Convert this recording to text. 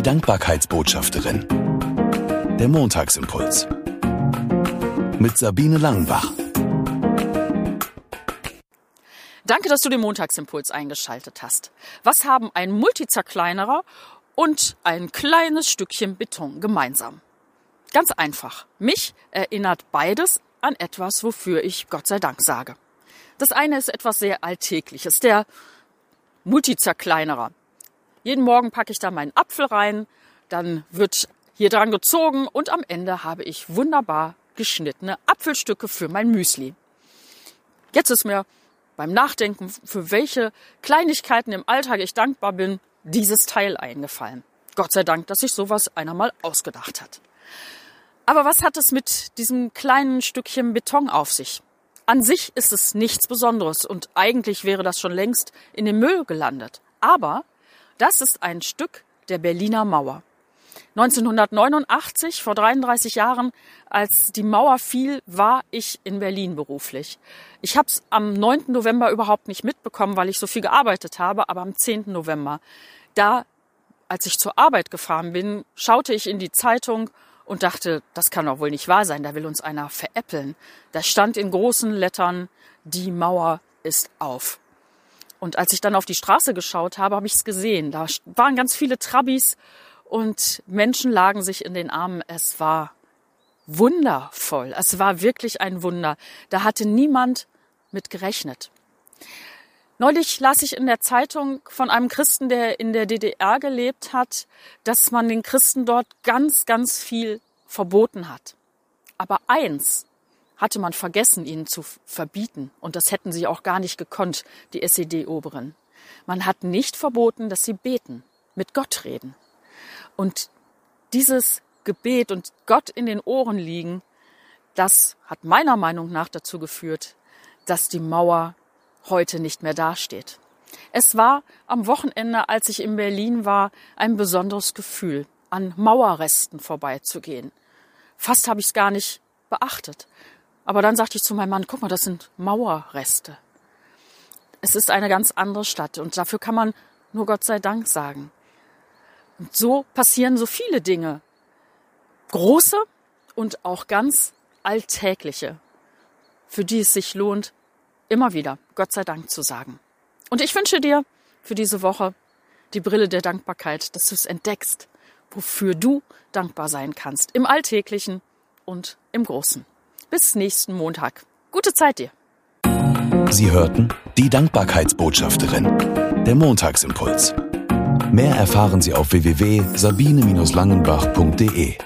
Die Dankbarkeitsbotschafterin. Der Montagsimpuls. Mit Sabine Langenbach. Danke, dass du den Montagsimpuls eingeschaltet hast. Was haben ein Multizerkleinerer und ein kleines Stückchen Beton gemeinsam? Ganz einfach. Mich erinnert beides an etwas, wofür ich Gott sei Dank sage. Das eine ist etwas sehr Alltägliches, der Multizerkleinerer. Jeden Morgen packe ich da meinen Apfel rein, dann wird hier dran gezogen und am Ende habe ich wunderbar geschnittene Apfelstücke für mein Müsli. Jetzt ist mir beim Nachdenken, für welche Kleinigkeiten im Alltag ich dankbar bin, dieses Teil eingefallen. Gott sei Dank, dass sich sowas einer mal ausgedacht hat. Aber was hat es mit diesem kleinen Stückchen Beton auf sich? An sich ist es nichts Besonderes und eigentlich wäre das schon längst in den Müll gelandet. Aber das ist ein Stück der Berliner Mauer. 1989, vor 33 Jahren, als die Mauer fiel, war ich in Berlin beruflich. Ich habe es am 9. November überhaupt nicht mitbekommen, weil ich so viel gearbeitet habe, aber am 10. November, da, als ich zur Arbeit gefahren bin, schaute ich in die Zeitung und dachte, das kann doch wohl nicht wahr sein, da will uns einer veräppeln. Da stand in großen Lettern, die Mauer ist auf. Und als ich dann auf die Straße geschaut habe, habe ich es gesehen. Da waren ganz viele Trabis und Menschen lagen sich in den Armen. Es war wundervoll. Es war wirklich ein Wunder. Da hatte niemand mit gerechnet. Neulich las ich in der Zeitung von einem Christen, der in der DDR gelebt hat, dass man den Christen dort ganz, ganz viel verboten hat. Aber eins hatte man vergessen, ihnen zu verbieten. Und das hätten sie auch gar nicht gekonnt, die SED-Oberen. Man hat nicht verboten, dass sie beten, mit Gott reden. Und dieses Gebet und Gott in den Ohren liegen, das hat meiner Meinung nach dazu geführt, dass die Mauer heute nicht mehr dasteht. Es war am Wochenende, als ich in Berlin war, ein besonderes Gefühl, an Mauerresten vorbeizugehen. Fast habe ich es gar nicht beachtet. Aber dann sagte ich zu meinem Mann, guck mal, das sind Mauerreste. Es ist eine ganz andere Stadt und dafür kann man nur Gott sei Dank sagen. Und so passieren so viele Dinge. Große und auch ganz alltägliche, für die es sich lohnt, immer wieder Gott sei Dank zu sagen. Und ich wünsche dir für diese Woche die Brille der Dankbarkeit, dass du es entdeckst, wofür du dankbar sein kannst, im Alltäglichen und im Großen. Bis nächsten Montag. Gute Zeit dir. Sie hörten die Dankbarkeitsbotschafterin, der Montagsimpuls. Mehr erfahren Sie auf www.sabine-langenbach.de.